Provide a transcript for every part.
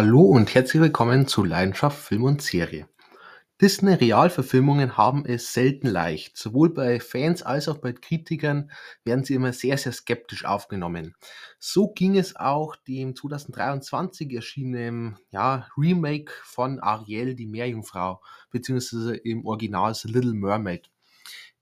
Hallo und herzlich willkommen zu Leidenschaft Film und Serie. Disney-Realverfilmungen haben es selten leicht. Sowohl bei Fans als auch bei Kritikern werden sie immer sehr, sehr skeptisch aufgenommen. So ging es auch dem 2023 erschienenen ja, Remake von Ariel, die Meerjungfrau, beziehungsweise im Original The Little Mermaid.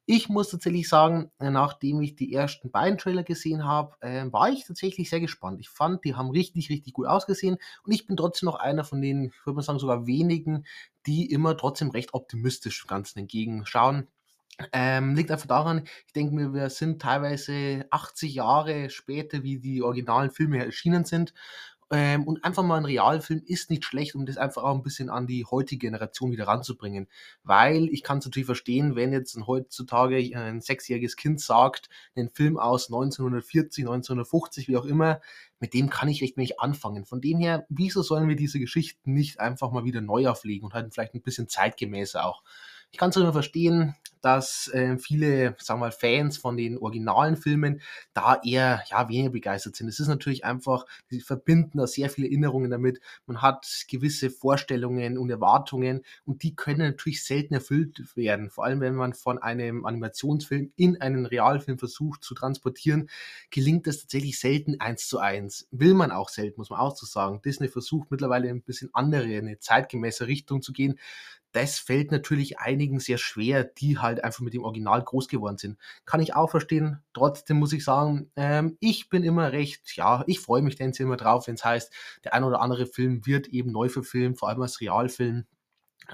Ich muss tatsächlich sagen, äh, nachdem ich die ersten beiden Trailer gesehen habe, äh, war ich tatsächlich sehr gespannt. Ich fand, die haben richtig, richtig gut ausgesehen und ich bin trotzdem noch einer von den, ich würde mal sagen, sogar wenigen, die immer trotzdem recht optimistisch dem Ganzen entgegenschauen. Ähm, liegt einfach daran, ich denke mir, wir sind teilweise 80 Jahre später, wie die originalen Filme erschienen sind ähm, und einfach mal ein Realfilm ist nicht schlecht, um das einfach auch ein bisschen an die heutige Generation wieder ranzubringen. Weil ich kann es natürlich verstehen, wenn jetzt ein heutzutage ein sechsjähriges Kind sagt, einen Film aus 1940, 1950, wie auch immer, mit dem kann ich recht wenig anfangen. Von dem her, wieso sollen wir diese Geschichten nicht einfach mal wieder neu auflegen und halt vielleicht ein bisschen zeitgemäßer auch? Ich kann es immer verstehen, dass äh, viele, sagen wir Fans von den originalen Filmen da eher ja, weniger begeistert sind. Es ist natürlich einfach, sie verbinden da sehr viele Erinnerungen damit. Man hat gewisse Vorstellungen und Erwartungen und die können natürlich selten erfüllt werden. Vor allem, wenn man von einem Animationsfilm in einen Realfilm versucht zu transportieren, gelingt das tatsächlich selten eins zu eins. Will man auch selten, muss man auch so sagen. Disney versucht mittlerweile ein bisschen andere, eine zeitgemäße Richtung zu gehen das fällt natürlich einigen sehr schwer, die halt einfach mit dem Original groß geworden sind. Kann ich auch verstehen. Trotzdem muss ich sagen, ähm, ich bin immer recht, ja, ich freue mich denn immer drauf, wenn es heißt, der ein oder andere Film wird eben neu verfilmt, vor allem als Realfilm.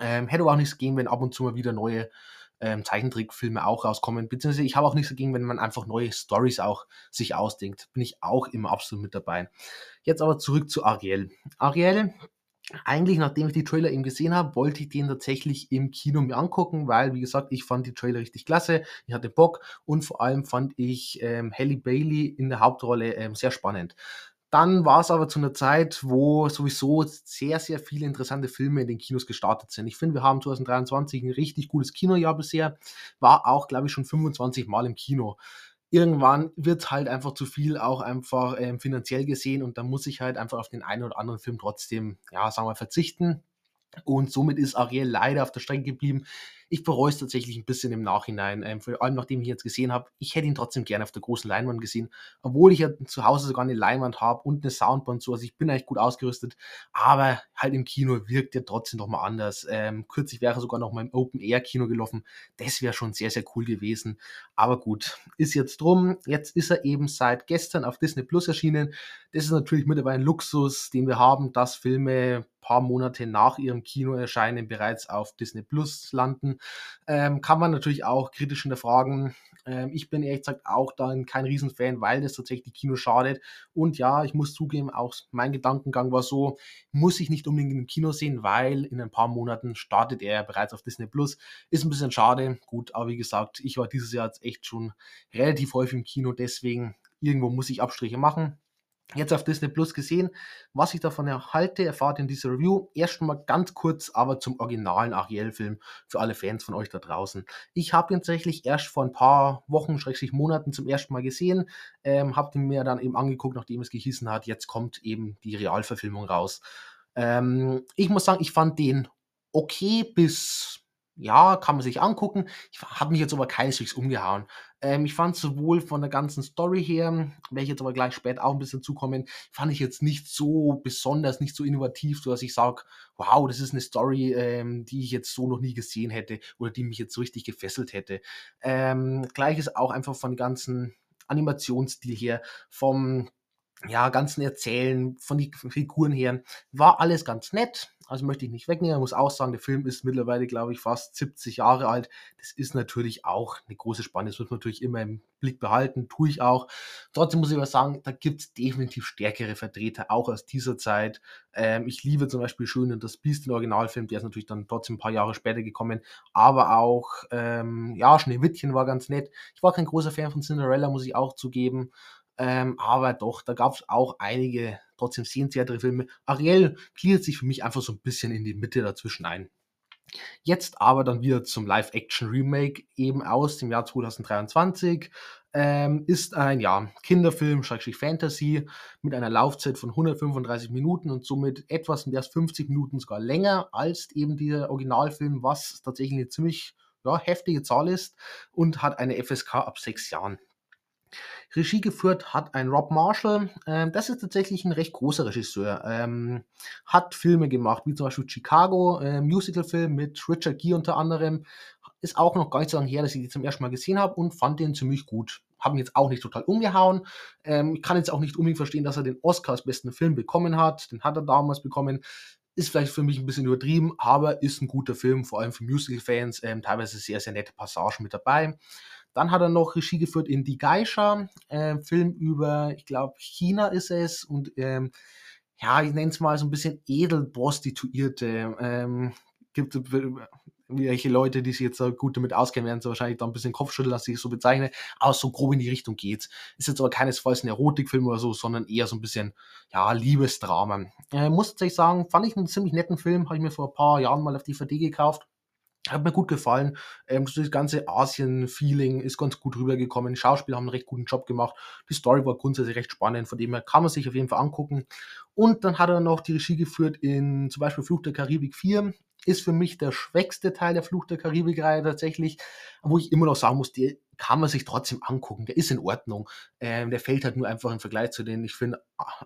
Ähm, hätte auch nichts gehen, wenn ab und zu mal wieder neue ähm, Zeichentrickfilme auch rauskommen. Beziehungsweise ich habe auch nichts dagegen, wenn man einfach neue Stories auch sich ausdenkt. Bin ich auch immer absolut mit dabei. Jetzt aber zurück zu Ariel. Ariel eigentlich, nachdem ich die Trailer eben gesehen habe, wollte ich den tatsächlich im Kino mir angucken, weil, wie gesagt, ich fand die Trailer richtig klasse, ich hatte Bock und vor allem fand ich ähm, Halle Bailey in der Hauptrolle ähm, sehr spannend. Dann war es aber zu einer Zeit, wo sowieso sehr, sehr viele interessante Filme in den Kinos gestartet sind. Ich finde, wir haben 2023 ein richtig gutes Kinojahr bisher, war auch, glaube ich, schon 25 Mal im Kino irgendwann wird halt einfach zu viel auch einfach ähm, finanziell gesehen und dann muss ich halt einfach auf den einen oder anderen Film trotzdem, ja, sagen wir, verzichten. Und somit ist Ariel leider auf der Strecke geblieben. Ich bereue es tatsächlich ein bisschen im Nachhinein, ähm, vor allem nachdem ich jetzt gesehen habe. Ich hätte ihn trotzdem gerne auf der großen Leinwand gesehen, obwohl ich ja zu Hause sogar eine Leinwand habe und eine Soundband so. Also ich bin eigentlich gut ausgerüstet, aber halt im Kino wirkt er trotzdem noch mal anders. Ähm, kürzlich wäre er sogar noch mal im Open-Air-Kino gelaufen. Das wäre schon sehr, sehr cool gewesen. Aber gut, ist jetzt drum. Jetzt ist er eben seit gestern auf Disney Plus erschienen. Das ist natürlich mittlerweile ein Luxus, den wir haben, dass Filme paar Monate nach ihrem Kinoerscheinen bereits auf Disney Plus landen. Ähm, kann man natürlich auch kritisch hinterfragen. Ähm, ich bin ehrlich gesagt auch dann kein Riesenfan, weil das tatsächlich die Kino schadet. Und ja, ich muss zugeben, auch mein Gedankengang war so, muss ich nicht unbedingt im Kino sehen, weil in ein paar Monaten startet er bereits auf Disney Plus. Ist ein bisschen schade. Gut, aber wie gesagt, ich war dieses Jahr jetzt echt schon relativ häufig im Kino, deswegen irgendwo muss ich Abstriche machen jetzt auf Disney Plus gesehen. Was ich davon erhalte, erfahrt ihr in dieser Review. Erst mal ganz kurz aber zum originalen Ariel-Film für alle Fans von euch da draußen. Ich habe ihn tatsächlich erst vor ein paar Wochen, schrägstrich Monaten zum ersten Mal gesehen. Ähm, habe ihn mir dann eben angeguckt, nachdem es gehießen hat, jetzt kommt eben die Realverfilmung raus. Ähm, ich muss sagen, ich fand den okay bis ja, kann man sich angucken. Ich habe mich jetzt aber keineswegs umgehauen. Ähm, ich fand sowohl von der ganzen Story her, werde ich jetzt aber gleich später auch ein bisschen zukommen, fand ich jetzt nicht so besonders, nicht so innovativ, so dass ich sage, wow, das ist eine Story, ähm, die ich jetzt so noch nie gesehen hätte oder die mich jetzt so richtig gefesselt hätte. Ähm, gleich ist auch einfach von ganzen Animationsstil her, vom ja, ganzen Erzählen, von den Figuren her, war alles ganz nett. Also möchte ich nicht wegnehmen. Ich muss auch sagen, der Film ist mittlerweile, glaube ich, fast 70 Jahre alt. Das ist natürlich auch eine große Spanne. Das muss man natürlich immer im Blick behalten. Tue ich auch. Trotzdem muss ich aber sagen, da gibt es definitiv stärkere Vertreter, auch aus dieser Zeit. Ähm, ich liebe zum Beispiel Schön und das Biest, den Originalfilm. Der ist natürlich dann trotzdem ein paar Jahre später gekommen. Aber auch, ähm, ja, Schneewittchen war ganz nett. Ich war kein großer Fan von Cinderella, muss ich auch zugeben. Ähm, aber doch, da gab es auch einige trotzdem sehenswertere Filme. Ariel gliedert sich für mich einfach so ein bisschen in die Mitte dazwischen ein. Jetzt aber dann wieder zum Live-Action-Remake eben aus dem Jahr 2023. Ähm, ist ein ja, Kinderfilm, Schrägstrich Fantasy, mit einer Laufzeit von 135 Minuten und somit etwas mehr als 50 Minuten sogar länger als eben der Originalfilm, was tatsächlich eine ziemlich ja, heftige Zahl ist und hat eine FSK ab sechs Jahren. Regie geführt hat ein Rob Marshall. Ähm, das ist tatsächlich ein recht großer Regisseur. Ähm, hat Filme gemacht, wie zum Beispiel Chicago, äh, Musicalfilm mit Richard Gere unter anderem. Ist auch noch gar nicht so lange her, dass ich die zum ersten Mal gesehen habe und fand den ziemlich gut. Haben jetzt auch nicht total umgehauen. Ähm, ich kann jetzt auch nicht unbedingt verstehen, dass er den Oscar als besten Film bekommen hat. Den hat er damals bekommen ist vielleicht für mich ein bisschen übertrieben, aber ist ein guter Film, vor allem für Musical-Fans. Ähm, teilweise sehr, sehr nette Passagen mit dabei. Dann hat er noch Regie geführt in Die Geisha, äh, Film über, ich glaube, China ist es und ähm, ja, ich nenne es mal so ein bisschen Edelprostituierte. Ähm, gibt welche Leute, die sich jetzt gut damit auskennen, werden so wahrscheinlich da ein bisschen Kopfschütteln, dass ich es so bezeichne, aber so grob in die Richtung geht's. Ist jetzt aber keinesfalls ein Erotikfilm oder so, sondern eher so ein bisschen, ja, Liebesdrama. Äh, muss tatsächlich sagen, fand ich einen ziemlich netten Film, habe ich mir vor ein paar Jahren mal auf DVD gekauft. Hat mir gut gefallen. Ähm, das ganze Asien-Feeling ist ganz gut rübergekommen. Schauspieler haben einen recht guten Job gemacht. Die Story war grundsätzlich recht spannend, von dem her kann man sich auf jeden Fall angucken. Und dann hat er noch die Regie geführt in zum Beispiel Fluch der Karibik 4. Ist für mich der schwächste Teil der Fluch der Karibik-Reihe tatsächlich, wo ich immer noch sagen muss, der kann man sich trotzdem angucken. Der ist in Ordnung. Ähm, der fällt halt nur einfach im Vergleich zu den, ich finde,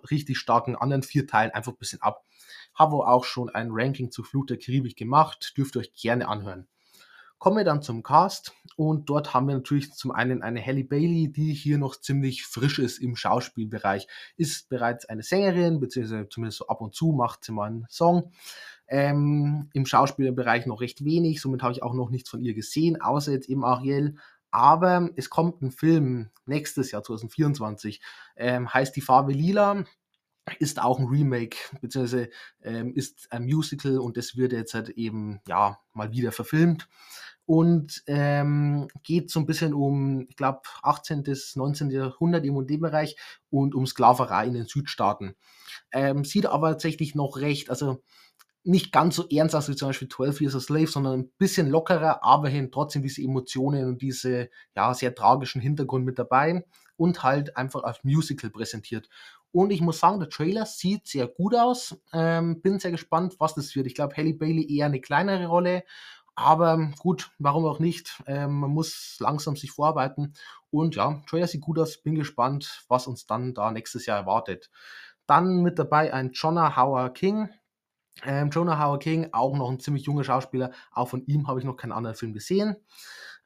richtig starken anderen vier Teilen einfach ein bisschen ab. Habe auch schon ein Ranking zu Flut der Karibik gemacht, dürft ihr euch gerne anhören. Kommen wir dann zum Cast und dort haben wir natürlich zum einen eine Halle Bailey, die hier noch ziemlich frisch ist im Schauspielbereich. Ist bereits eine Sängerin, beziehungsweise zumindest so ab und zu macht sie mal einen Song. Ähm, Im Schauspielerbereich noch recht wenig, somit habe ich auch noch nichts von ihr gesehen, außer jetzt eben Ariel. Aber es kommt ein Film nächstes Jahr 2024, ähm, heißt Die Farbe Lila ist auch ein Remake, beziehungsweise ähm, ist ein Musical und das wird jetzt halt eben, ja, mal wieder verfilmt und ähm, geht so ein bisschen um, ich glaube, 18. bis 19. Jahrhundert im und dem Bereich und um Sklaverei in den Südstaaten. Ähm, sieht aber tatsächlich noch recht, also nicht ganz so ernst wie zum Beispiel 12 Years a Slave, sondern ein bisschen lockerer, aber hin trotzdem diese Emotionen und diese ja sehr tragischen Hintergrund mit dabei und halt einfach als Musical präsentiert. Und ich muss sagen, der Trailer sieht sehr gut aus. Ähm, bin sehr gespannt, was das wird. Ich glaube, Halle Bailey eher eine kleinere Rolle. Aber gut, warum auch nicht? Ähm, man muss langsam sich vorarbeiten. Und ja, Trailer sieht gut aus. Bin gespannt, was uns dann da nächstes Jahr erwartet. Dann mit dabei ein Jonah Hauer King. Ähm, Jonah Hauer King, auch noch ein ziemlich junger Schauspieler. Auch von ihm habe ich noch keinen anderen Film gesehen.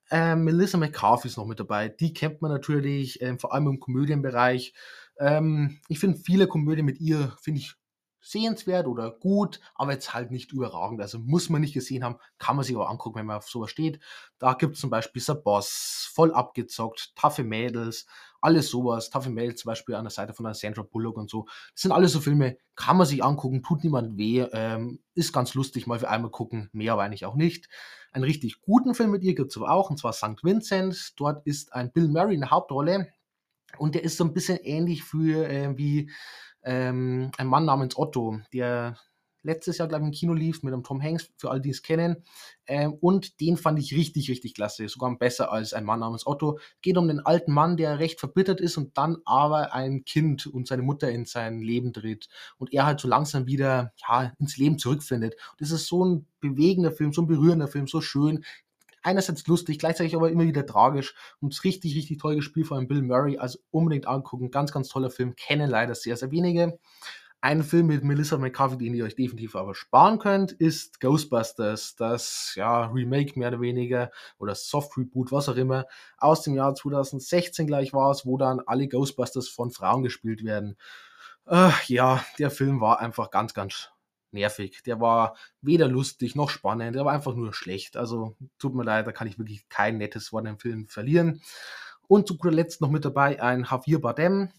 Ähm, Melissa McCarthy ist noch mit dabei. Die kennt man natürlich, ähm, vor allem im Komödienbereich. Ähm, ich finde viele Komödien mit ihr, finde ich sehenswert oder gut, aber jetzt halt nicht überragend. Also muss man nicht gesehen haben, kann man sich aber angucken, wenn man auf sowas steht. Da gibt es zum Beispiel The Boss, voll abgezockt, taffe Mädels, alles sowas. Taffe Mädels zum Beispiel an der Seite von der Sandra Bullock und so. Das sind alles so Filme, kann man sich angucken, tut niemand weh, ähm, ist ganz lustig, mal für einmal gucken, mehr aber eigentlich auch nicht. Einen richtig guten Film mit ihr gibt es aber auch, und zwar St. Vincent. Dort ist ein Bill Murray in der Hauptrolle. Und der ist so ein bisschen ähnlich für äh, wie ähm, ein Mann namens Otto, der letztes Jahr, glaube ich, im Kino lief mit einem Tom Hanks, für alle, die es kennen. Ähm, und den fand ich richtig, richtig klasse. Sogar besser als ein Mann namens Otto. Geht um den alten Mann, der recht verbittert ist und dann aber ein Kind und seine Mutter in sein Leben tritt. Und er halt so langsam wieder ja, ins Leben zurückfindet. Und das ist so ein bewegender Film, so ein berührender Film, so schön einerseits lustig, gleichzeitig aber immer wieder tragisch und richtig, richtig toll gespielt von Bill Murray. Also unbedingt angucken. Ganz, ganz toller Film. Kennen leider sehr, sehr wenige. Ein Film mit Melissa McCarthy, den ihr euch definitiv aber sparen könnt, ist Ghostbusters, das ja Remake mehr oder weniger oder Soft Reboot, was auch immer, aus dem Jahr 2016 gleich war es, wo dann alle Ghostbusters von Frauen gespielt werden. Äh, ja, der Film war einfach ganz, ganz nervig. Der war weder lustig noch spannend, der war einfach nur schlecht. Also tut mir leid, da kann ich wirklich kein nettes Wort im Film verlieren. Und zu guter Letzt noch mit dabei ein Javier Bardem.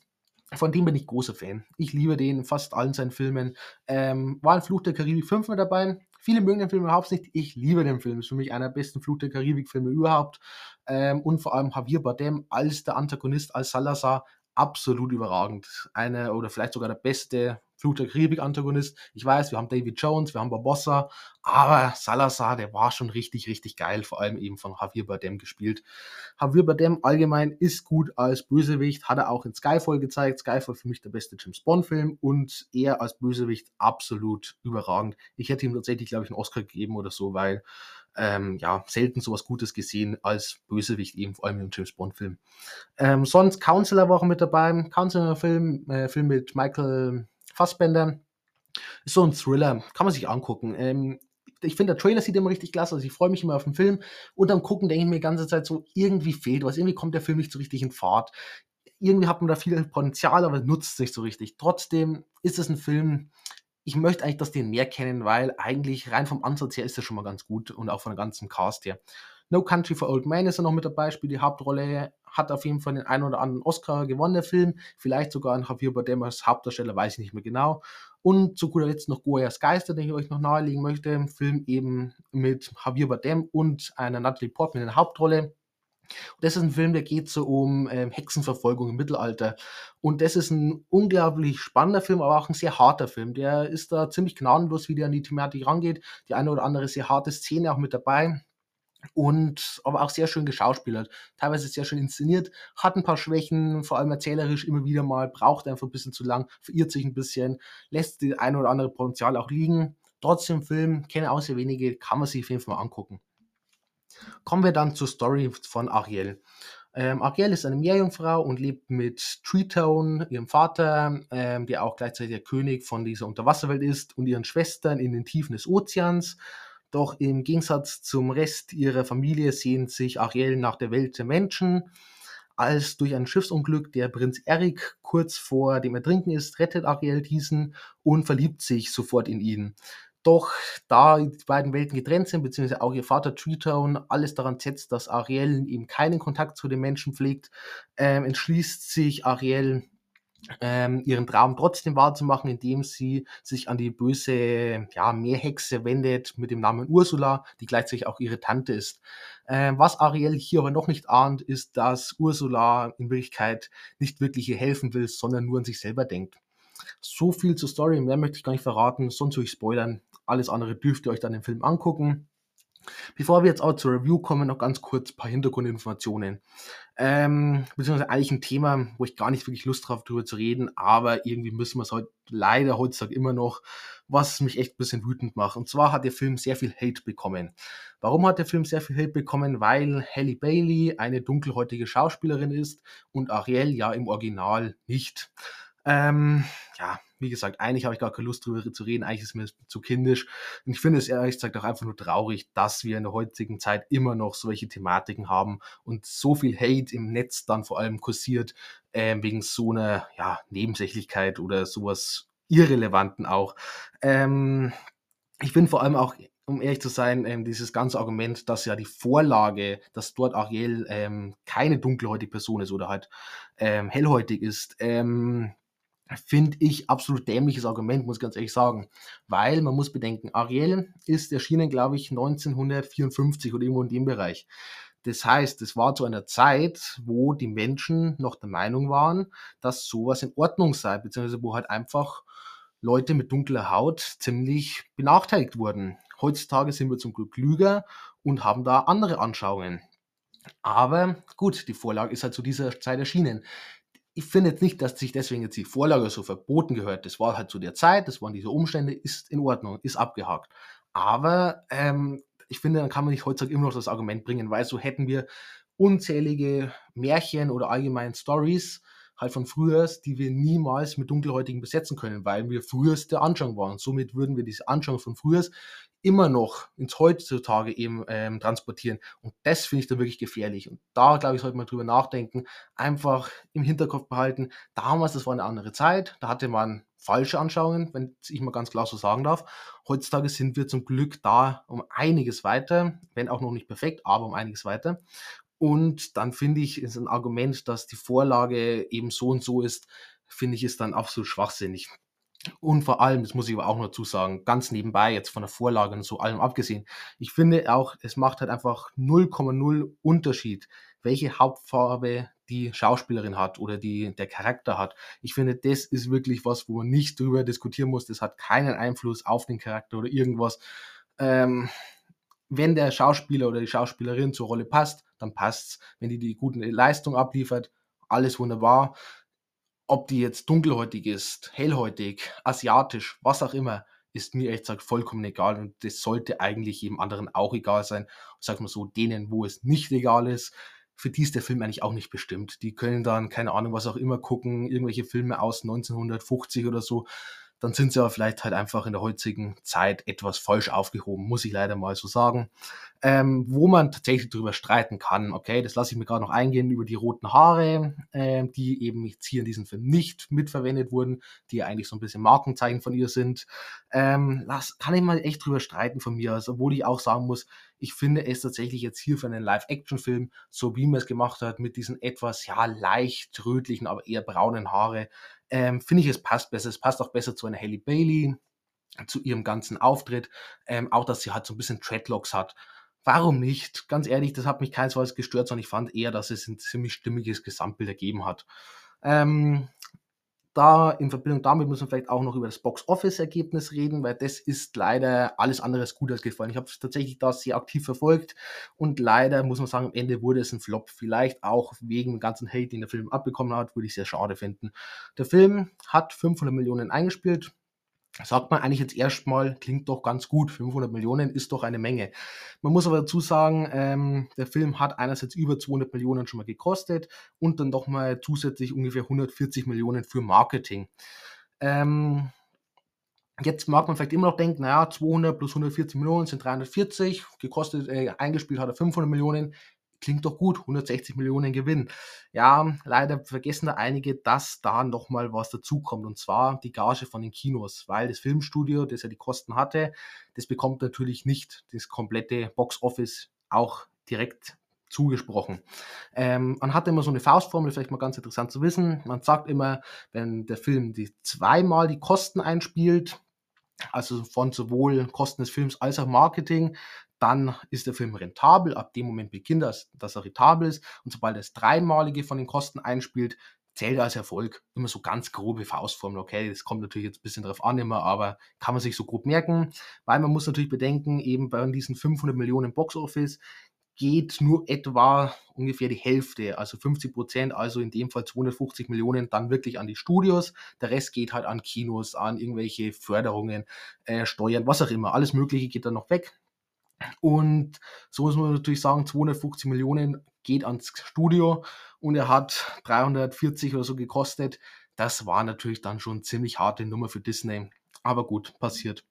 Von dem bin ich großer Fan. Ich liebe den fast allen seinen Filmen. Ähm, war ein Fluch der Karibik 5 mit dabei. Viele mögen den Film überhaupt nicht. Ich liebe den Film. Ist für mich einer der besten Fluch der Karibik-Filme überhaupt. Ähm, und vor allem Javier Bardem als der Antagonist, als Salazar, absolut überragend. Einer oder vielleicht sogar der beste Fluch der Karibik-Antagonist. Ich weiß, wir haben David Jones, wir haben Barbossa, aber Salazar, der war schon richtig, richtig geil, vor allem eben von Javier Bardem gespielt. Javier Bardem allgemein ist gut als Bösewicht, hat er auch in Skyfall gezeigt. Skyfall für mich der beste James Bond-Film und er als Bösewicht absolut überragend. Ich hätte ihm tatsächlich, glaube ich, einen Oscar gegeben oder so, weil ähm, ja, selten sowas Gutes gesehen als Bösewicht, eben vor allem im James Bond-Film. Ähm, sonst Counselor war auch mit dabei. Counselor-Film, äh, Film mit Michael Fassbender. Ist so ein Thriller, kann man sich angucken. Ähm, ich finde, der Trailer sieht immer richtig klasse aus. Ich freue mich immer auf den Film. Und am Gucken denke ich mir die ganze Zeit so, irgendwie fehlt was. Irgendwie kommt der Film nicht so richtig in Fahrt. Irgendwie hat man da viel Potenzial, aber nutzt es nicht so richtig. Trotzdem ist es ein Film, ich möchte eigentlich, dass die ihn mehr kennen, weil eigentlich rein vom Ansatz her ist er schon mal ganz gut und auch von der ganzen Cast her. No Country for Old Men ist er noch mit dabei, spielt die Hauptrolle, hat auf jeden Fall den einen oder anderen Oscar gewonnen, der Film. Vielleicht sogar ein Javier Bardem als Hauptdarsteller, weiß ich nicht mehr genau. Und zu guter Letzt noch Goyas Geister, den ich euch noch nahelegen möchte. Film eben mit Javier Bardem und einer Natalie Portman in der Hauptrolle. Und das ist ein Film, der geht so um ähm, Hexenverfolgung im Mittelalter. Und das ist ein unglaublich spannender Film, aber auch ein sehr harter Film. Der ist da ziemlich gnadenlos, wie der an die Thematik rangeht. Die eine oder andere sehr harte Szene auch mit dabei. Und aber auch sehr schön geschauspielert, teilweise sehr schön inszeniert, hat ein paar Schwächen, vor allem erzählerisch immer wieder mal, braucht einfach ein bisschen zu lang, verirrt sich ein bisschen, lässt die eine oder andere Potenzial auch liegen. Trotzdem Film, kenne auch sehr wenige, kann man sich auf jeden Fall mal angucken. Kommen wir dann zur Story von Ariel. Ähm, Ariel ist eine Meerjungfrau und lebt mit Treetone, ihrem Vater, ähm, der auch gleichzeitig der König von dieser Unterwasserwelt ist, und ihren Schwestern in den Tiefen des Ozeans. Doch im Gegensatz zum Rest ihrer Familie sehnt sich Ariel nach der Welt der Menschen. Als durch ein Schiffsunglück der Prinz Eric kurz vor dem Ertrinken ist, rettet Ariel diesen und verliebt sich sofort in ihn. Doch da die beiden Welten getrennt sind, beziehungsweise auch ihr Vater Treetown alles daran setzt, dass Ariel eben keinen Kontakt zu den Menschen pflegt, ähm, entschließt sich Ariel, ähm, ihren Traum trotzdem wahrzumachen, indem sie sich an die böse ja, Meerhexe wendet mit dem Namen Ursula, die gleichzeitig auch ihre Tante ist. Ähm, was Ariel hier aber noch nicht ahnt, ist, dass Ursula in Wirklichkeit nicht wirklich ihr helfen will, sondern nur an sich selber denkt. So viel zur Story, mehr möchte ich gar nicht verraten, sonst würde ich spoilern. Alles andere dürft ihr euch dann im Film angucken. Bevor wir jetzt auch zur Review kommen, noch ganz kurz ein paar Hintergrundinformationen. Ähm, beziehungsweise eigentlich ein Thema, wo ich gar nicht wirklich Lust drauf drüber zu reden, aber irgendwie müssen wir es heute leider heutzutage immer noch, was mich echt ein bisschen wütend macht. Und zwar hat der Film sehr viel Hate bekommen. Warum hat der Film sehr viel Hate bekommen? Weil Halle Bailey eine dunkelhäutige Schauspielerin ist und Ariel ja im Original nicht. Ähm, ja, wie gesagt, eigentlich habe ich gar keine Lust drüber zu reden, eigentlich ist mir zu kindisch. Und ich finde es ehrlich gesagt auch einfach nur traurig, dass wir in der heutigen Zeit immer noch solche Thematiken haben und so viel Hate im Netz dann vor allem kursiert, äh, wegen so einer ja, Nebensächlichkeit oder sowas Irrelevanten auch. Ähm, ich bin vor allem auch um ehrlich zu sein, ähm, dieses ganze Argument, dass ja die Vorlage, dass dort Ariel ähm, keine dunkelhäutige Person ist oder halt ähm, hellhäutig ist, ähm, finde ich absolut dämliches Argument, muss ich ganz ehrlich sagen. Weil man muss bedenken, Ariel ist erschienen, glaube ich, 1954 oder irgendwo in dem Bereich. Das heißt, es war zu einer Zeit, wo die Menschen noch der Meinung waren, dass sowas in Ordnung sei, beziehungsweise wo halt einfach Leute mit dunkler Haut ziemlich benachteiligt wurden. Heutzutage sind wir zum Glück klüger und haben da andere Anschauungen. Aber gut, die Vorlage ist halt zu dieser Zeit erschienen ich finde jetzt nicht, dass sich deswegen jetzt die Vorlage so verboten gehört. Das war halt zu der Zeit, das waren diese Umstände, ist in Ordnung, ist abgehakt. Aber ähm, ich finde, dann kann man nicht heutzutage immer noch das Argument bringen, weil so hätten wir unzählige Märchen oder allgemein Stories halt von früher, die wir niemals mit Dunkelhäutigen besetzen können, weil wir früheste Anschauung waren. Somit würden wir diese Anschauung von früher immer noch ins heutzutage eben ähm, transportieren. Und das finde ich da wirklich gefährlich. Und da, glaube ich, sollte man drüber nachdenken, einfach im Hinterkopf behalten, damals, das war eine andere Zeit, da hatte man falsche Anschauungen, wenn ich mal ganz klar so sagen darf. Heutzutage sind wir zum Glück da um einiges weiter, wenn auch noch nicht perfekt, aber um einiges weiter. Und dann finde ich, ist ein Argument, dass die Vorlage eben so und so ist, finde ich, ist dann absolut schwachsinnig. Und vor allem, das muss ich aber auch noch dazu sagen, ganz nebenbei, jetzt von der Vorlage und so allem abgesehen, ich finde auch, es macht halt einfach 0,0 Unterschied, welche Hauptfarbe die Schauspielerin hat oder die der Charakter hat. Ich finde, das ist wirklich was, wo man nicht drüber diskutieren muss. Das hat keinen Einfluss auf den Charakter oder irgendwas. Ähm, wenn der Schauspieler oder die Schauspielerin zur Rolle passt, dann passt's. Wenn die die gute Leistung abliefert, alles wunderbar. Ob die jetzt dunkelhäutig ist, hellhäutig, asiatisch, was auch immer, ist mir echt gesagt vollkommen egal und das sollte eigentlich jedem anderen auch egal sein. Sag mal so, denen, wo es nicht egal ist, für die ist der Film eigentlich auch nicht bestimmt. Die können dann, keine Ahnung, was auch immer gucken, irgendwelche Filme aus 1950 oder so dann sind sie aber vielleicht halt einfach in der heutigen Zeit etwas falsch aufgehoben, muss ich leider mal so sagen. Ähm, wo man tatsächlich darüber streiten kann, okay, das lasse ich mir gerade noch eingehen, über die roten Haare, äh, die eben jetzt hier in diesem Film nicht mitverwendet wurden, die ja eigentlich so ein bisschen Markenzeichen von ihr sind. Ähm, lass, kann ich mal echt drüber streiten von mir, also, obwohl ich auch sagen muss, ich finde es tatsächlich jetzt hier für einen Live-Action-Film, so wie man es gemacht hat, mit diesen etwas, ja, leicht rötlichen, aber eher braunen Haare, ähm, finde ich, es passt besser. Es passt auch besser zu einer Halle Bailey, zu ihrem ganzen Auftritt. Ähm, auch, dass sie halt so ein bisschen Dreadlocks hat. Warum nicht? Ganz ehrlich, das hat mich keinesfalls gestört, sondern ich fand eher, dass es ein ziemlich stimmiges Gesamtbild ergeben hat. Ähm, da in Verbindung damit müssen wir vielleicht auch noch über das Box-Office-Ergebnis reden, weil das ist leider alles andere als gut ausgefallen. Ich habe es tatsächlich da sehr aktiv verfolgt und leider muss man sagen, am Ende wurde es ein Flop. Vielleicht auch wegen dem ganzen Hate, den der Film abbekommen hat, würde ich sehr schade finden. Der Film hat 500 Millionen eingespielt, sagt man eigentlich jetzt erstmal, klingt doch ganz gut. 500 Millionen ist doch eine Menge. Man muss aber dazu sagen, ähm, der Film hat einerseits über 200 Millionen schon mal gekostet und dann doch mal zusätzlich ungefähr 140 Millionen für Marketing. Ähm, Jetzt mag man vielleicht immer noch denken, naja, 200 plus 140 Millionen sind 340, gekostet, äh, eingespielt hat er 500 Millionen klingt doch gut, 160 Millionen Gewinn. Ja, leider vergessen da einige, dass da nochmal was dazukommt und zwar die Gage von den Kinos, weil das Filmstudio, das ja die Kosten hatte, das bekommt natürlich nicht das komplette Box-Office auch direkt zugesprochen. Ähm, man hat immer so eine Faustformel, vielleicht mal ganz interessant zu wissen. Man sagt immer, wenn der Film die zweimal die Kosten einspielt, also von sowohl Kosten des Films als auch Marketing, dann ist der Film rentabel. Ab dem Moment beginnt das, dass er rentabel ist. Und sobald er das Dreimalige von den Kosten einspielt, zählt er als Erfolg. Immer so ganz grobe Faustformel. Okay, das kommt natürlich jetzt ein bisschen drauf an immer, aber kann man sich so grob merken. Weil man muss natürlich bedenken, eben bei diesen 500 Millionen Boxoffice geht nur etwa ungefähr die Hälfte, also 50 Prozent, also in dem Fall 250 Millionen, dann wirklich an die Studios. Der Rest geht halt an Kinos, an irgendwelche Förderungen, äh, Steuern, was auch immer. Alles Mögliche geht dann noch weg. Und so muss man natürlich sagen, 250 Millionen geht ans Studio und er hat 340 oder so gekostet. Das war natürlich dann schon ziemlich harte Nummer für Disney. Aber gut, passiert.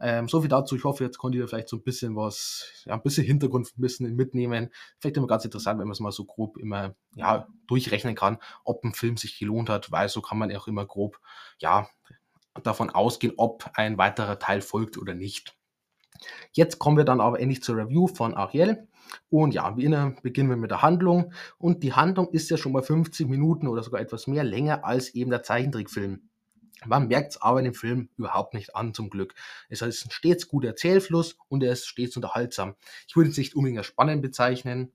Ähm, so viel dazu. Ich hoffe, jetzt konnte ihr vielleicht so ein bisschen was, ja, ein bisschen Hintergrundwissen mitnehmen. Vielleicht immer ganz interessant, wenn man es mal so grob immer, ja, durchrechnen kann, ob ein Film sich gelohnt hat, weil so kann man auch immer grob, ja, davon ausgehen, ob ein weiterer Teil folgt oder nicht. Jetzt kommen wir dann aber endlich zur Review von Ariel. Und ja, wie immer beginnen wir mit der Handlung. Und die Handlung ist ja schon mal 50 Minuten oder sogar etwas mehr länger als eben der Zeichentrickfilm. Man merkt es aber in dem Film überhaupt nicht an, zum Glück. Es ist ein stets guter Erzählfluss und er ist stets unterhaltsam. Ich würde es nicht unbedingt als spannend bezeichnen,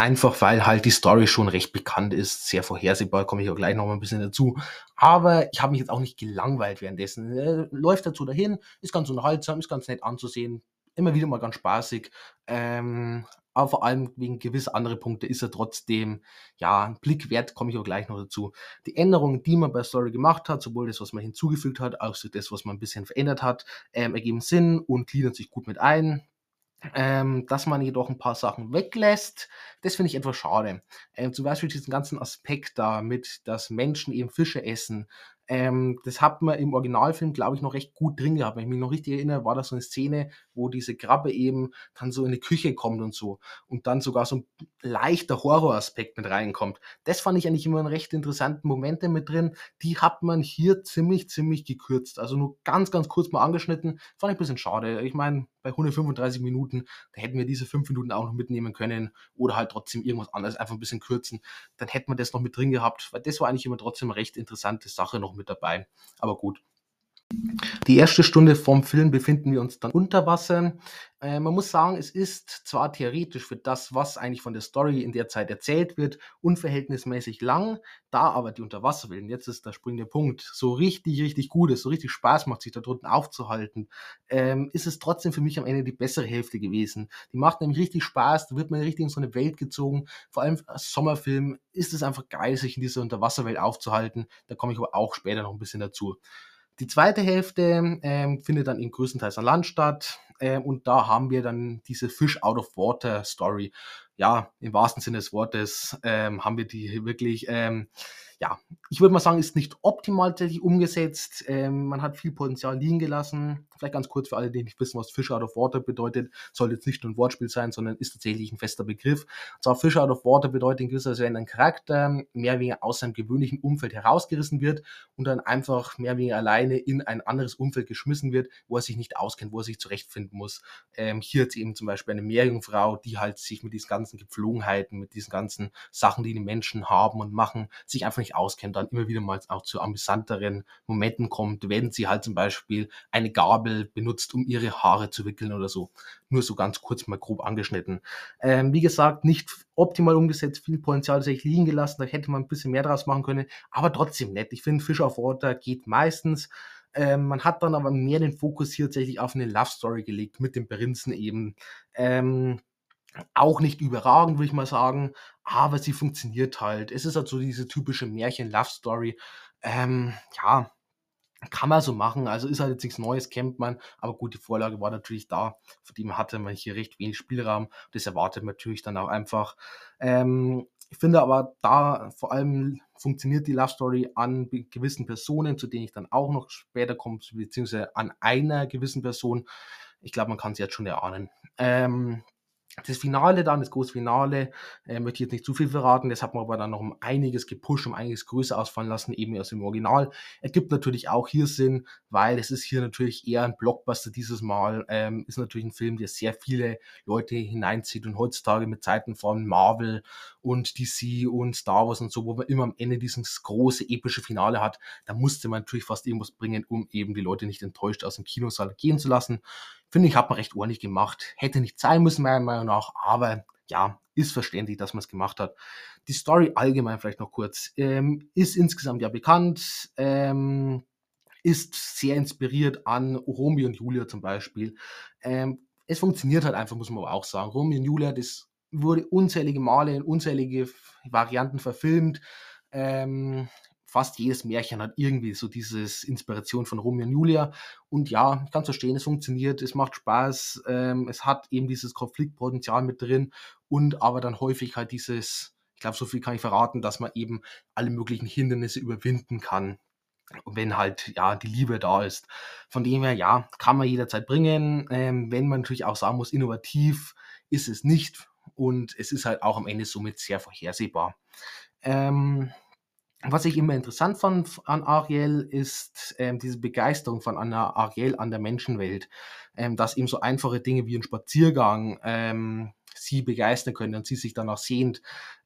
Einfach weil halt die Story schon recht bekannt ist, sehr vorhersehbar, komme ich auch gleich noch mal ein bisschen dazu. Aber ich habe mich jetzt auch nicht gelangweilt währenddessen. Er läuft dazu dahin, ist ganz unterhaltsam, ist ganz nett anzusehen, immer wieder mal ganz spaßig. Ähm, aber vor allem wegen gewisser andere Punkte ist er trotzdem, ja, ein Blick wert, komme ich auch gleich noch dazu. Die Änderungen, die man bei Story gemacht hat, sowohl das, was man hinzugefügt hat, als auch das, was man ein bisschen verändert hat, ähm, ergeben Sinn und gliedern sich gut mit ein. Ähm, dass man jedoch ein paar Sachen weglässt, das finde ich etwas schade. Ähm, zum Beispiel diesen ganzen Aspekt da mit, dass Menschen eben Fische essen, ähm, das hat man im Originalfilm, glaube ich, noch recht gut drin gehabt. Wenn ich mich noch richtig erinnere, war das so eine Szene, wo diese Krabbe eben dann so in die Küche kommt und so. Und dann sogar so ein leichter Horroraspekt mit reinkommt. Das fand ich eigentlich immer einen recht interessanten Momente mit drin. Die hat man hier ziemlich, ziemlich gekürzt. Also nur ganz, ganz kurz mal angeschnitten. Fand ich ein bisschen schade. Ich meine, bei 135 Minuten, da hätten wir diese fünf Minuten auch noch mitnehmen können oder halt trotzdem irgendwas anderes einfach ein bisschen kürzen. Dann hätten wir das noch mit drin gehabt, weil das war eigentlich immer trotzdem eine recht interessante Sache noch mit dabei. Aber gut. Die erste Stunde vom Film befinden wir uns dann unter Wasser. Äh, man muss sagen, es ist zwar theoretisch für das, was eigentlich von der Story in der Zeit erzählt wird, unverhältnismäßig lang, da aber die Unterwasserwelt, jetzt ist der springende Punkt, so richtig, richtig gut ist, so richtig Spaß macht, sich da drunten aufzuhalten, ähm, ist es trotzdem für mich am Ende die bessere Hälfte gewesen. Die macht nämlich richtig Spaß, da wird man richtig in so eine Welt gezogen. Vor allem als Sommerfilm ist es einfach geil, sich in dieser Unterwasserwelt aufzuhalten. Da komme ich aber auch später noch ein bisschen dazu. Die zweite Hälfte ähm, findet dann in größtenteils an Land statt ähm, und da haben wir dann diese Fish out of Water Story. Ja, im wahrsten Sinne des Wortes ähm, haben wir die wirklich ähm, ja, ich würde mal sagen, ist nicht optimal tatsächlich umgesetzt. Ähm, man hat viel Potenzial liegen gelassen. Vielleicht ganz kurz für alle, die nicht wissen, was Fish out of Water bedeutet. Soll jetzt nicht nur ein Wortspiel sein, sondern ist tatsächlich ein fester Begriff. Und zwar Fish out of Water bedeutet in gewisser Weise, wenn ein Charakter mehr oder weniger aus seinem gewöhnlichen Umfeld herausgerissen wird und dann einfach mehr oder weniger alleine in ein anderes Umfeld geschmissen wird, wo er sich nicht auskennt, wo er sich zurechtfinden muss. Ähm, hier jetzt eben zum Beispiel eine Meerjungfrau, die halt sich mit diesen ganzen Gepflogenheiten, mit diesen ganzen Sachen, die die Menschen haben und machen, sich einfach nicht auskennt, dann immer wieder mal auch zu amüsanteren Momenten kommt, wenn sie halt zum Beispiel eine Gabel benutzt, um ihre Haare zu wickeln oder so. Nur so ganz kurz mal grob angeschnitten. Ähm, wie gesagt, nicht optimal umgesetzt, viel Potenzial sich liegen gelassen, da hätte man ein bisschen mehr draus machen können, aber trotzdem nett. Ich finde, Fish of Water geht meistens. Ähm, man hat dann aber mehr den Fokus hier tatsächlich auf eine Love Story gelegt mit dem Prinzen eben. Ähm, auch nicht überragend, würde ich mal sagen, aber sie funktioniert halt. Es ist halt so diese typische Märchen-Love-Story. Ähm, ja, kann man so machen. Also ist halt jetzt nichts Neues, kennt man. Aber gut, die Vorlage war natürlich da. Von dem hatte man hier recht wenig Spielraum. Das erwartet man natürlich dann auch einfach. Ähm, ich finde aber da vor allem funktioniert die Love Story an gewissen Personen, zu denen ich dann auch noch später komme, beziehungsweise an einer gewissen Person. Ich glaube, man kann es jetzt schon erahnen. Ähm, das Finale dann, das große Finale, äh, möchte ich jetzt nicht zu viel verraten, das hat man aber dann noch um einiges gepusht, um einiges größer ausfallen lassen, eben aus dem Original. Ergibt natürlich auch hier Sinn, weil es ist hier natürlich eher ein Blockbuster dieses Mal, ähm, ist natürlich ein Film, der sehr viele Leute hineinzieht und heutzutage mit Zeiten von Marvel und DC und Star Wars und so, wo man immer am Ende dieses große epische Finale hat, da musste man natürlich fast irgendwas bringen, um eben die Leute nicht enttäuscht aus dem Kinosaal gehen zu lassen. Finde ich, hat man recht ordentlich gemacht. Hätte nicht sein müssen, meiner Meinung nach, aber ja, ist verständlich, dass man es gemacht hat. Die Story allgemein vielleicht noch kurz. Ähm, ist insgesamt ja bekannt, ähm, ist sehr inspiriert an Romeo und Julia zum Beispiel. Ähm, es funktioniert halt einfach, muss man aber auch sagen. Romeo und Julia, das wurde unzählige Male in unzählige Varianten verfilmt. Ähm, fast jedes Märchen hat irgendwie so dieses Inspiration von Romeo und Julia. Und ja, ich kann es verstehen, es funktioniert, es macht Spaß, ähm, es hat eben dieses Konfliktpotenzial mit drin und aber dann häufig halt dieses, ich glaube, so viel kann ich verraten, dass man eben alle möglichen Hindernisse überwinden kann wenn halt ja die Liebe da ist. Von dem her, ja, kann man jederzeit bringen. Ähm, wenn man natürlich auch sagen muss, innovativ ist es nicht und es ist halt auch am Ende somit sehr vorhersehbar. Ähm, was ich immer interessant fand an Ariel ist ähm, diese Begeisterung von Anna Ariel an der Menschenwelt, ähm, dass eben so einfache Dinge wie ein Spaziergang ähm, sie begeistern können und sie sich danach sehnt,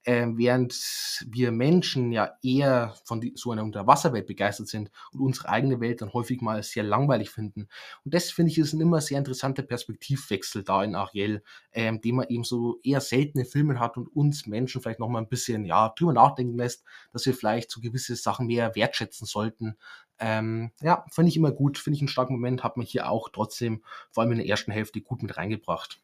ähm, während wir Menschen ja eher von die, so einer Unterwasserwelt begeistert sind und unsere eigene Welt dann häufig mal sehr langweilig finden. Und das finde ich ist ein immer sehr interessanter Perspektivwechsel da in Ariel, ähm, den man eben so eher seltene Filme hat und uns Menschen vielleicht noch mal ein bisschen ja drüber nachdenken lässt, dass wir vielleicht so gewisse Sachen mehr wertschätzen sollten. Ähm, ja, finde ich immer gut, finde ich einen starken Moment, hat man hier auch trotzdem vor allem in der ersten Hälfte gut mit reingebracht.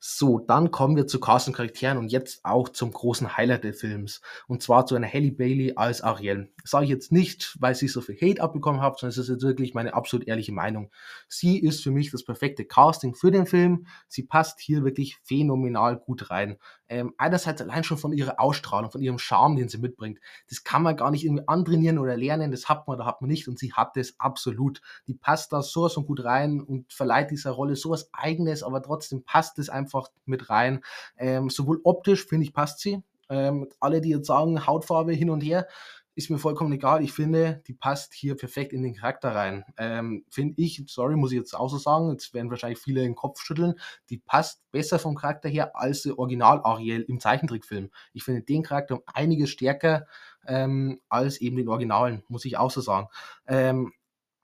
So, dann kommen wir zu Cast und Charakteren und jetzt auch zum großen Highlight des Films. Und zwar zu einer Halle Bailey als Ariel. Das sage ich jetzt nicht, weil sie so viel Hate abbekommen hat, sondern es ist jetzt wirklich meine absolut ehrliche Meinung. Sie ist für mich das perfekte Casting für den Film. Sie passt hier wirklich phänomenal gut rein. Ähm, einerseits allein schon von ihrer Ausstrahlung, von ihrem Charme, den sie mitbringt. Das kann man gar nicht irgendwie antrainieren oder lernen. Das hat man oder hat man nicht. Und sie hat das absolut. Die passt da sowas von gut rein und verleiht dieser Rolle sowas Eigenes, aber trotzdem passt es einfach mit rein. Ähm, sowohl optisch, finde ich, passt sie. Ähm, alle, die jetzt sagen, Hautfarbe hin und her, ist mir vollkommen egal. Ich finde, die passt hier perfekt in den Charakter rein. Ähm, finde ich, sorry, muss ich jetzt auch so sagen, jetzt werden wahrscheinlich viele den Kopf schütteln, die passt besser vom Charakter her als der Original Ariel im Zeichentrickfilm. Ich finde den Charakter um einiges stärker ähm, als eben den Originalen, muss ich auch so sagen. Ähm,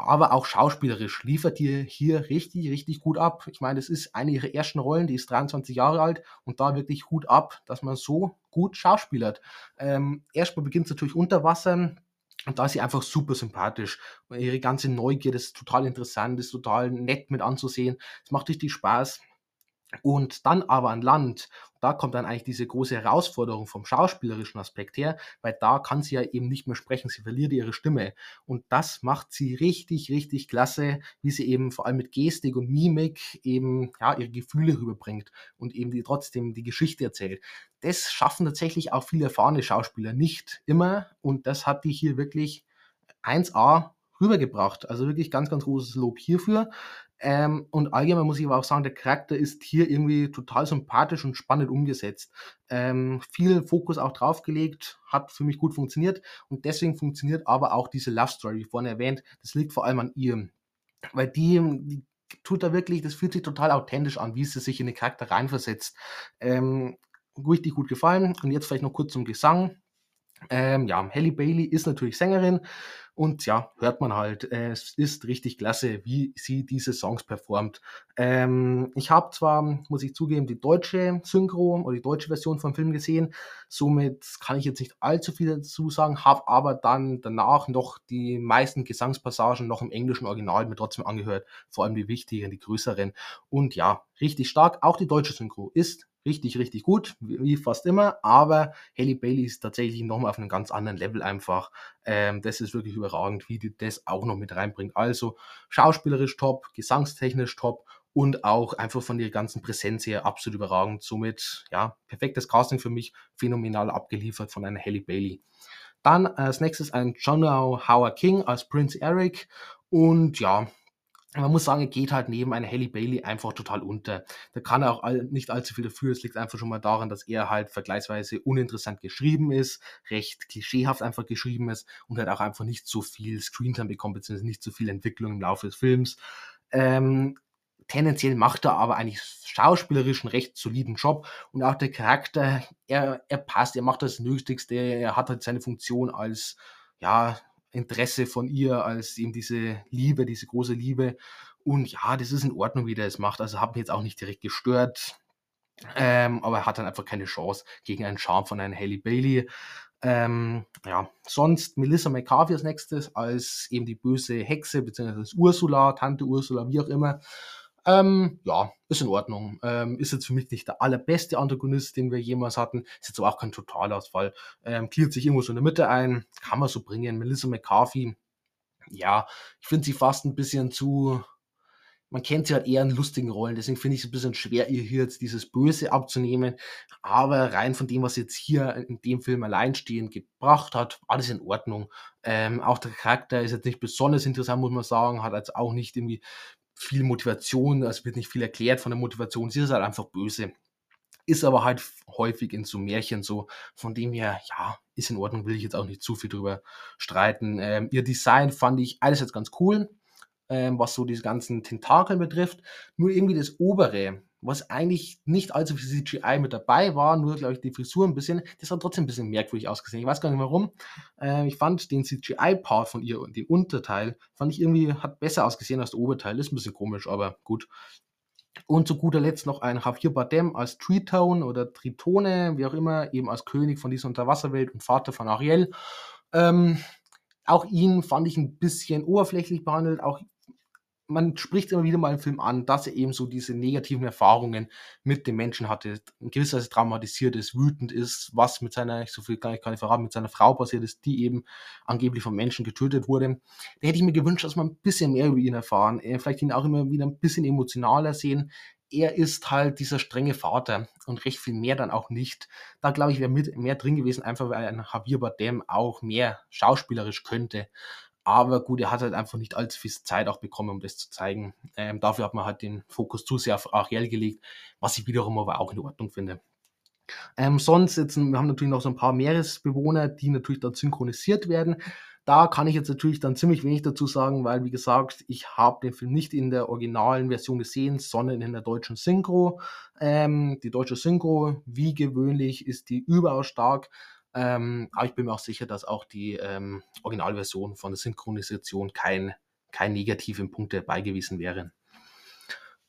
aber auch schauspielerisch liefert die hier richtig, richtig gut ab. Ich meine, das ist eine ihrer ersten Rollen, die ist 23 Jahre alt und da wirklich Hut ab, dass man so gut schauspielert. Ähm, erstmal beginnt es natürlich unter Wasser, und da ist sie einfach super sympathisch. Ihre ganze Neugier, ist total interessant, ist total nett mit anzusehen. Es macht richtig Spaß. Und dann aber an Land, da kommt dann eigentlich diese große Herausforderung vom schauspielerischen Aspekt her, weil da kann sie ja eben nicht mehr sprechen, sie verliert ihre Stimme. Und das macht sie richtig, richtig klasse, wie sie eben vor allem mit Gestik und Mimik eben ja, ihre Gefühle rüberbringt und eben die, trotzdem die Geschichte erzählt. Das schaffen tatsächlich auch viele erfahrene Schauspieler nicht immer und das hat die hier wirklich 1A rübergebracht. Also wirklich ganz, ganz großes Lob hierfür. Ähm, und allgemein muss ich aber auch sagen, der Charakter ist hier irgendwie total sympathisch und spannend umgesetzt. Ähm, viel Fokus auch draufgelegt, hat für mich gut funktioniert und deswegen funktioniert aber auch diese Love Story, wie vorhin erwähnt, das liegt vor allem an ihr. Weil die, die tut da wirklich, das fühlt sich total authentisch an, wie sie sich in den Charakter reinversetzt. Ähm, richtig gut gefallen. Und jetzt vielleicht noch kurz zum Gesang. Ähm, ja, Halle Bailey ist natürlich Sängerin und ja, hört man halt, es ist richtig klasse, wie sie diese Songs performt. Ähm, ich habe zwar, muss ich zugeben, die deutsche Synchro oder die deutsche Version vom Film gesehen, somit kann ich jetzt nicht allzu viel dazu sagen, habe aber dann danach noch die meisten Gesangspassagen noch im englischen Original mir trotzdem angehört, vor allem die wichtigen, die größeren. Und ja, richtig stark. Auch die deutsche Synchro ist richtig, richtig gut, wie fast immer, aber Haley Bailey ist tatsächlich nochmal auf einem ganz anderen Level einfach. Ähm, das ist wirklich überragend, wie die das auch noch mit reinbringt. Also schauspielerisch top, gesangstechnisch top und auch einfach von ihrer ganzen Präsenz her absolut überragend. Somit, ja, perfektes Casting für mich, phänomenal abgeliefert von einer Haley Bailey. Dann äh, als nächstes ein John Howard King als Prince Eric und ja, man muss sagen, er geht halt neben einer Halle Bailey einfach total unter. Da kann er auch all, nicht allzu viel dafür. Es liegt einfach schon mal daran, dass er halt vergleichsweise uninteressant geschrieben ist, recht klischeehaft einfach geschrieben ist und halt auch einfach nicht so viel Screentime bekommt, beziehungsweise nicht so viel Entwicklung im Laufe des Films. Ähm, tendenziell macht er aber eigentlich schauspielerischen recht soliden Job und auch der Charakter, er, er passt, er macht das Nötigste, er hat halt seine Funktion als, ja, Interesse von ihr, als eben diese Liebe, diese große Liebe. Und ja, das ist in Ordnung, wie der es macht. Also hat mich jetzt auch nicht direkt gestört. Ähm, aber er hat dann einfach keine Chance gegen einen Charme von einer Haley Bailey. Ähm, ja, sonst Melissa McCarthy als nächstes als eben die böse Hexe, beziehungsweise Ursula, Tante Ursula, wie auch immer. Ähm, ja, ist in Ordnung. Ähm, ist jetzt für mich nicht der allerbeste Antagonist, den wir jemals hatten. Ist jetzt auch kein Totalausfall. Ähm, gliedert sich irgendwo so in der Mitte ein. Kann man so bringen. Melissa McCarthy, ja, ich finde sie fast ein bisschen zu. Man kennt sie halt eher in lustigen Rollen, deswegen finde ich es ein bisschen schwer, ihr hier jetzt dieses Böse abzunehmen. Aber rein von dem, was jetzt hier in dem Film alleinstehend gebracht hat, alles in Ordnung. Ähm, auch der Charakter ist jetzt nicht besonders interessant, muss man sagen, hat jetzt auch nicht irgendwie viel Motivation, es wird nicht viel erklärt von der Motivation, sie ist halt einfach böse. Ist aber halt häufig in so Märchen so, von dem her, ja, ist in Ordnung, will ich jetzt auch nicht zu viel drüber streiten. Ähm, ihr Design fand ich alles jetzt ganz cool, ähm, was so diese ganzen Tentakel betrifft. Nur irgendwie das obere, was eigentlich nicht allzu viel CGI mit dabei war, nur, glaube ich, die Frisur ein bisschen, das hat trotzdem ein bisschen merkwürdig ausgesehen. Ich weiß gar nicht warum. Äh, ich fand den CGI-Part von ihr und den Unterteil, fand ich irgendwie, hat besser ausgesehen als der Oberteil. Ist ein bisschen komisch, aber gut. Und zu guter Letzt noch ein Javier Bardem als Tritone oder Tritone, wie auch immer, eben als König von dieser Unterwasserwelt und Vater von Ariel. Ähm, auch ihn fand ich ein bisschen oberflächlich behandelt. Auch man spricht immer wieder mal im Film an, dass er eben so diese negativen Erfahrungen mit dem Menschen hatte, in gewisser Weise traumatisiert ist, wütend ist, was mit seiner, so viel kann ich gar nicht verraten, mit seiner Frau passiert ist, die eben angeblich von Menschen getötet wurde. Da hätte ich mir gewünscht, dass man ein bisschen mehr über ihn erfahren, äh, vielleicht ihn auch immer wieder ein bisschen emotionaler sehen. Er ist halt dieser strenge Vater und recht viel mehr dann auch nicht. Da glaube ich, wäre mehr drin gewesen, einfach weil ein Javier Bardem auch mehr schauspielerisch könnte. Aber gut, er hat halt einfach nicht allzu viel Zeit auch bekommen, um das zu zeigen. Ähm, dafür hat man halt den Fokus zu sehr auf Ariel gelegt, was ich wiederum aber auch in Ordnung finde. Ähm, sonst jetzt, wir haben natürlich noch so ein paar Meeresbewohner, die natürlich dann synchronisiert werden. Da kann ich jetzt natürlich dann ziemlich wenig dazu sagen, weil, wie gesagt, ich habe den Film nicht in der originalen Version gesehen, sondern in der deutschen Synchro. Ähm, die deutsche Synchro, wie gewöhnlich, ist die überaus stark. Ähm, aber ich bin mir auch sicher, dass auch die ähm, Originalversion von der Synchronisation kein keine negativen dabei gewesen wären.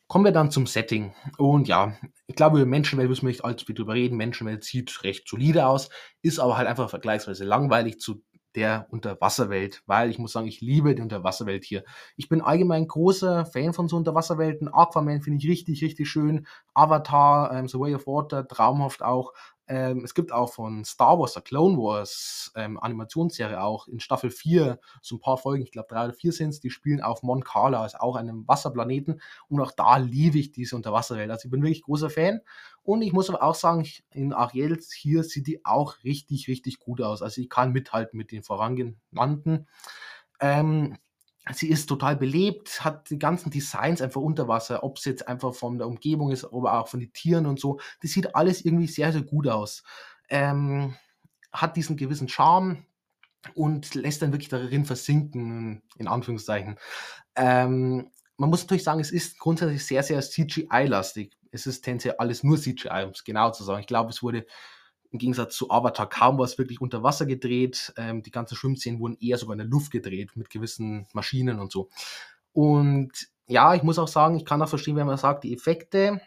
Kommen wir dann zum Setting. Und ja, ich glaube, über Menschenwelt müssen wir nicht allzu viel drüber reden. Menschenwelt sieht recht solide aus, ist aber halt einfach vergleichsweise langweilig zu der Unterwasserwelt, weil ich muss sagen, ich liebe die Unterwasserwelt hier. Ich bin allgemein großer Fan von so Unterwasserwelten. Aquaman finde ich richtig, richtig schön. Avatar, ähm, The Way of Water, traumhaft auch. Ähm, es gibt auch von Star Wars, der Clone Wars ähm, Animationsserie auch in Staffel 4 so ein paar Folgen, ich glaube drei oder vier sind es, die spielen auf Mon Cala, also auch einem Wasserplaneten. Und auch da liebe ich diese Unterwasserwelt. Also ich bin wirklich großer Fan. Und ich muss aber auch sagen, in Ariels hier sieht die auch richtig, richtig gut aus. Also ich kann mithalten mit den vorangenannten. Ähm, sie ist total belebt, hat die ganzen Designs einfach unter Wasser, ob es jetzt einfach von der Umgebung ist, aber auch von den Tieren und so. Das sieht alles irgendwie sehr, sehr gut aus. Ähm, hat diesen gewissen Charme und lässt dann wirklich darin versinken, in Anführungszeichen. Ähm, man muss natürlich sagen, es ist grundsätzlich sehr, sehr CGI-lastig. Es ist tendenziell alles nur CGI, um es genau zu sagen. Ich glaube, es wurde im Gegensatz zu Avatar kaum was wirklich unter Wasser gedreht. Ähm, die ganzen Schwimmszenen wurden eher sogar in der Luft gedreht mit gewissen Maschinen und so. Und ja, ich muss auch sagen, ich kann auch verstehen, wenn man sagt, die Effekte,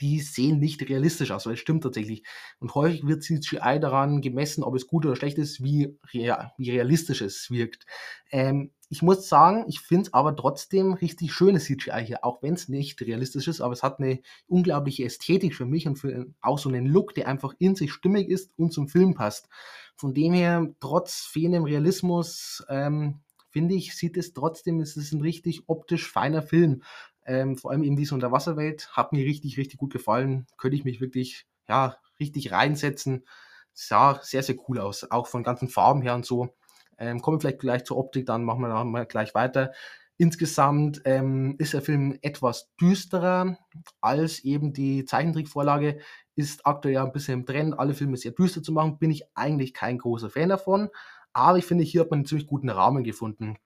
die sehen nicht realistisch aus, weil es stimmt tatsächlich. Und häufig wird CGI daran gemessen, ob es gut oder schlecht ist, wie, real, wie realistisch es wirkt. Ähm, ich muss sagen, ich finde es aber trotzdem richtig schönes CGI hier, auch wenn es nicht realistisch ist, aber es hat eine unglaubliche Ästhetik für mich und für auch so einen Look, der einfach in sich stimmig ist und zum Film passt. Von dem her, trotz fehlendem Realismus, ähm, finde ich, sieht es trotzdem, es ist ein richtig optisch feiner Film. Ähm, vor allem in dieser Unterwasserwelt hat mir richtig, richtig gut gefallen. Könnte ich mich wirklich, ja, richtig reinsetzen. Sah sehr, sehr cool aus. Auch von ganzen Farben her und so. Ähm, kommen wir vielleicht gleich zur Optik, dann machen wir dann mal gleich weiter. Insgesamt ähm, ist der Film etwas düsterer als eben die Zeichentrickvorlage. Ist aktuell ja ein bisschen im Trend, alle Filme sehr düster zu machen. Bin ich eigentlich kein großer Fan davon. Aber ich finde, hier hat man einen ziemlich guten Rahmen gefunden.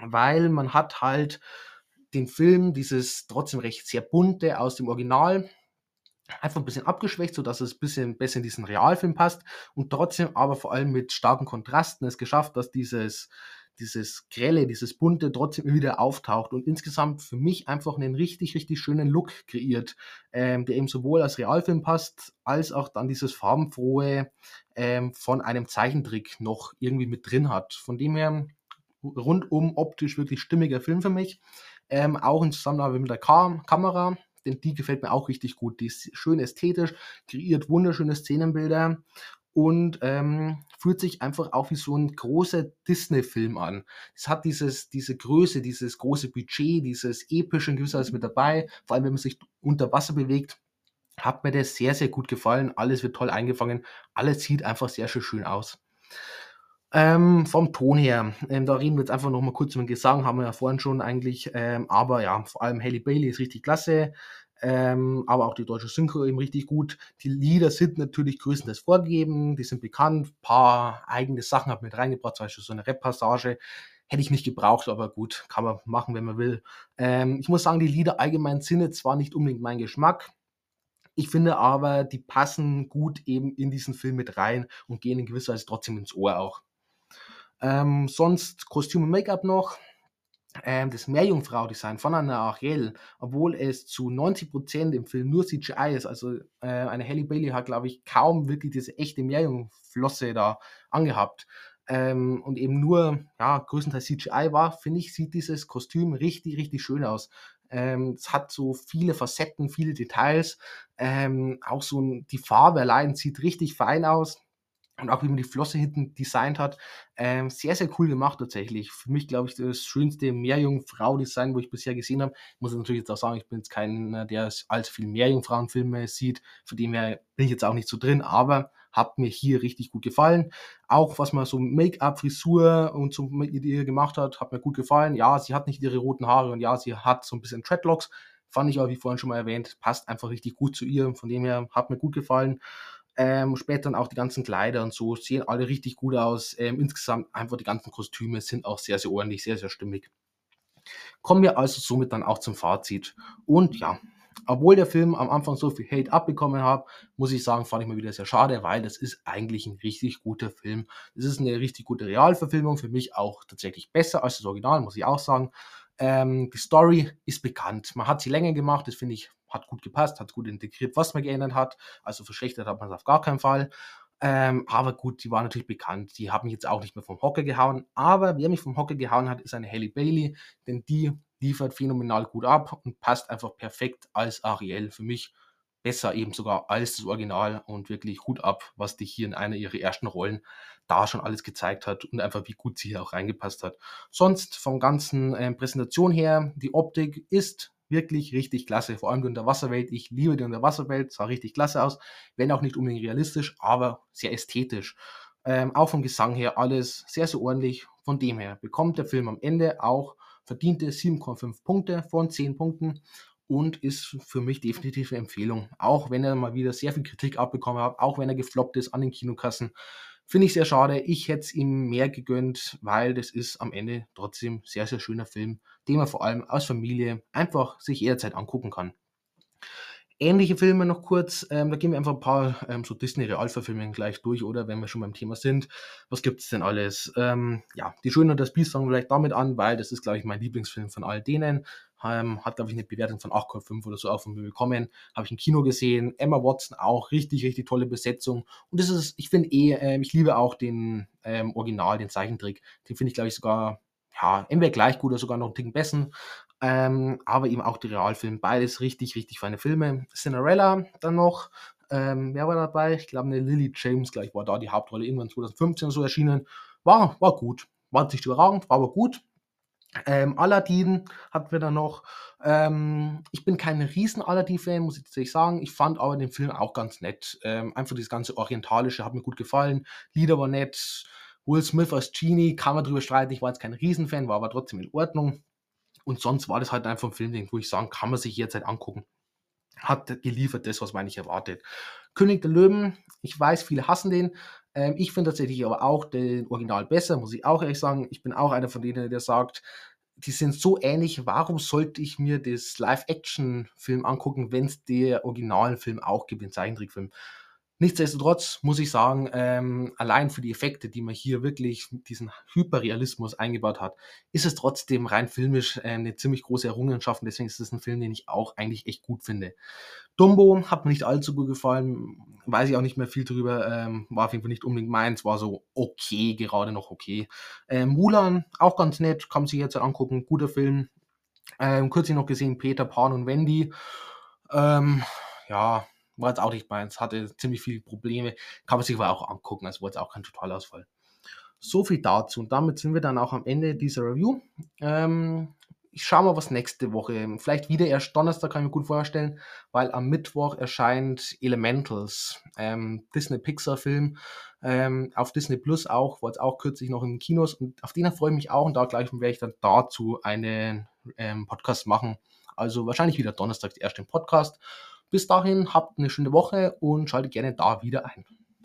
Weil man hat halt den Film, dieses trotzdem recht sehr bunte aus dem Original, einfach ein bisschen abgeschwächt, sodass es ein bisschen besser in diesen Realfilm passt und trotzdem aber vor allem mit starken Kontrasten es geschafft, dass dieses, dieses Grelle, dieses Bunte trotzdem wieder auftaucht und insgesamt für mich einfach einen richtig, richtig schönen Look kreiert, ähm, der eben sowohl als Realfilm passt, als auch dann dieses farbenfrohe ähm, von einem Zeichentrick noch irgendwie mit drin hat. Von dem her rundum optisch wirklich stimmiger Film für mich. Ähm, auch in Zusammenarbeit mit der Kam Kamera, denn die gefällt mir auch richtig gut. Die ist schön ästhetisch, kreiert wunderschöne Szenenbilder und ähm, fühlt sich einfach auch wie so ein großer Disney-Film an. Es hat dieses, diese Größe, dieses große Budget, dieses epische in Weise mit dabei. Vor allem, wenn man sich unter Wasser bewegt, hat mir das sehr, sehr gut gefallen. Alles wird toll eingefangen. Alles sieht einfach sehr, sehr schön aus. Ähm, vom Ton her, ähm, da reden wir jetzt einfach noch mal kurz über den Gesang, haben wir ja vorhin schon eigentlich, ähm, aber ja, vor allem Haley Bailey ist richtig klasse, ähm, aber auch die deutsche Synchro eben richtig gut. Die Lieder sind natürlich größtenteils vorgegeben, die sind bekannt, ein paar eigene Sachen habe ich mit reingebracht, zum Beispiel so eine Rap-Passage, hätte ich nicht gebraucht, aber gut, kann man machen, wenn man will. Ähm, ich muss sagen, die Lieder allgemein sind jetzt zwar nicht unbedingt mein Geschmack, ich finde aber, die passen gut eben in diesen Film mit rein und gehen in gewisser Weise trotzdem ins Ohr auch. Ähm, sonst Kostüm und Make-up noch. Ähm, das Meerjungfrau-Design von Anna Ariel, obwohl es zu 90% im Film nur CGI ist, also äh, eine Halle Bailey hat, glaube ich, kaum wirklich diese echte Meerjungflosse da angehabt ähm, und eben nur, ja, größtenteils CGI war, finde ich, sieht dieses Kostüm richtig, richtig schön aus. Ähm, es hat so viele Facetten, viele Details. Ähm, auch so ein, die Farbe allein sieht richtig fein aus und auch wie man die Flosse hinten designt hat, ähm, sehr, sehr cool gemacht tatsächlich. Für mich, glaube ich, das schönste Meerjungfrau-Design, wo ich bisher gesehen habe. Ich muss natürlich jetzt auch sagen, ich bin jetzt keiner, der allzu viel Meerjungfrauenfilme sieht. Von dem her bin ich jetzt auch nicht so drin, aber hat mir hier richtig gut gefallen. Auch was man so Make-up, Frisur und so mit ihr gemacht hat, hat mir gut gefallen. Ja, sie hat nicht ihre roten Haare und ja, sie hat so ein bisschen Dreadlocks. Fand ich aber, wie vorhin schon mal erwähnt, passt einfach richtig gut zu ihr. Von dem her hat mir gut gefallen. Ähm, später dann auch die ganzen Kleider und so sehen alle richtig gut aus. Ähm, insgesamt einfach die ganzen Kostüme sind auch sehr, sehr ordentlich, sehr, sehr stimmig. Kommen wir also somit dann auch zum Fazit. Und ja, obwohl der Film am Anfang so viel Hate abbekommen hat, muss ich sagen, fand ich mal wieder sehr schade, weil das ist eigentlich ein richtig guter Film. Das ist eine richtig gute Realverfilmung, für mich auch tatsächlich besser als das Original, muss ich auch sagen. Ähm, die Story ist bekannt. Man hat sie länger gemacht, das finde ich, hat gut gepasst, hat gut integriert, was man geändert hat. Also verschlechtert hat man es auf gar keinen Fall. Ähm, aber gut, die war natürlich bekannt. Die haben mich jetzt auch nicht mehr vom Hocker gehauen. Aber wer mich vom Hocker gehauen hat, ist eine Halle Bailey, denn die liefert phänomenal gut ab und passt einfach perfekt als Ariel. Für mich besser eben sogar als das Original und wirklich Hut ab, was dich hier in einer ihrer ersten Rollen da schon alles gezeigt hat und einfach wie gut sie hier auch reingepasst hat. Sonst vom ganzen äh, Präsentation her, die Optik ist wirklich richtig klasse. Vor allem die Unterwasserwelt. Ich liebe die Unterwasserwelt. Sah richtig klasse aus. Wenn auch nicht unbedingt realistisch, aber sehr ästhetisch. Ähm, auch vom Gesang her alles sehr, sehr ordentlich. Von dem her bekommt der Film am Ende auch verdiente 7,5 Punkte von 10 Punkten und ist für mich definitiv eine Empfehlung. Auch wenn er mal wieder sehr viel Kritik abbekommen hat, auch wenn er gefloppt ist an den Kinokassen. Finde ich sehr schade. Ich hätte es ihm mehr gegönnt, weil das ist am Ende trotzdem sehr, sehr schöner Film, den man vor allem als Familie einfach sich jederzeit angucken kann. Ähnliche Filme noch kurz, ähm, da gehen wir einfach ein paar ähm, so Disney-Realverfilmungen gleich durch, oder wenn wir schon beim Thema sind. Was gibt es denn alles? Ähm, ja, Die Schöne und das Biest fangen wir vielleicht damit an, weil das ist, glaube ich, mein Lieblingsfilm von all denen. Ähm, hat, glaube ich, eine Bewertung von 8,5 oder so von mir bekommen. Habe ich im Kino gesehen. Emma Watson auch, richtig, richtig tolle Besetzung. Und das ist, ich finde eh, äh, ich liebe auch den ähm, Original, den Zeichentrick. Den finde ich, glaube ich, sogar ja, entweder gleich gut oder sogar noch einen Ticken besser. Ähm, aber eben auch die Realfilme, beides richtig, richtig feine Filme. Cinderella dann noch, ähm, wer war dabei? Ich glaube, eine Lily James gleich war da die Hauptrolle, irgendwann 2015 so erschienen. War, war gut. War nicht überragend, war aber gut. Ähm, Aladdin hatten wir dann noch. Ähm, ich bin kein riesen Aladdin-Fan, muss ich tatsächlich sagen. Ich fand aber den Film auch ganz nett. Ähm, einfach das ganze Orientalische hat mir gut gefallen. Lieder war nett. Will Smith als Genie, kann man drüber streiten. Ich war jetzt kein Riesenfan, war aber trotzdem in Ordnung. Und sonst war das halt einfach ein Film, wo ich sagen, kann man sich jetzt halt angucken. Hat geliefert das, was man eigentlich erwartet. König der Löwen, ich weiß, viele hassen den. Ähm, ich finde tatsächlich aber auch den Original besser, muss ich auch ehrlich sagen. Ich bin auch einer von denen, der sagt, die sind so ähnlich, warum sollte ich mir das Live-Action-Film angucken, wenn es der originalen Film auch gibt, den Zeichentrickfilm? Nichtsdestotrotz muss ich sagen, ähm, allein für die Effekte, die man hier wirklich diesen Hyperrealismus eingebaut hat, ist es trotzdem rein filmisch äh, eine ziemlich große Errungenschaft. Und deswegen ist es ein Film, den ich auch eigentlich echt gut finde. Dumbo hat mir nicht allzu gut gefallen, weiß ich auch nicht mehr viel drüber, ähm, war auf jeden Fall nicht unbedingt meins, war so okay, gerade noch okay. Ähm, Mulan, auch ganz nett, kann man sich jetzt angucken, guter Film. Ähm, kürzlich noch gesehen, Peter Pan und Wendy. Ähm, ja, war jetzt auch nicht meins, hatte ziemlich viele Probleme, kann man sich aber auch angucken, also war jetzt auch kein Totalausfall. So viel dazu und damit sind wir dann auch am Ende dieser Review. Ähm, ich schaue mal, was nächste Woche, vielleicht wieder erst Donnerstag, kann ich mir gut vorstellen, weil am Mittwoch erscheint Elementals, ähm, Disney-Pixar-Film, ähm, auf Disney Plus auch, war jetzt auch kürzlich noch in Kinos und auf den freue ich mich auch und da gleich werde ich dann dazu einen ähm, Podcast machen. Also wahrscheinlich wieder Donnerstag erst den Podcast. Bis dahin habt eine schöne Woche und schaltet gerne da wieder ein.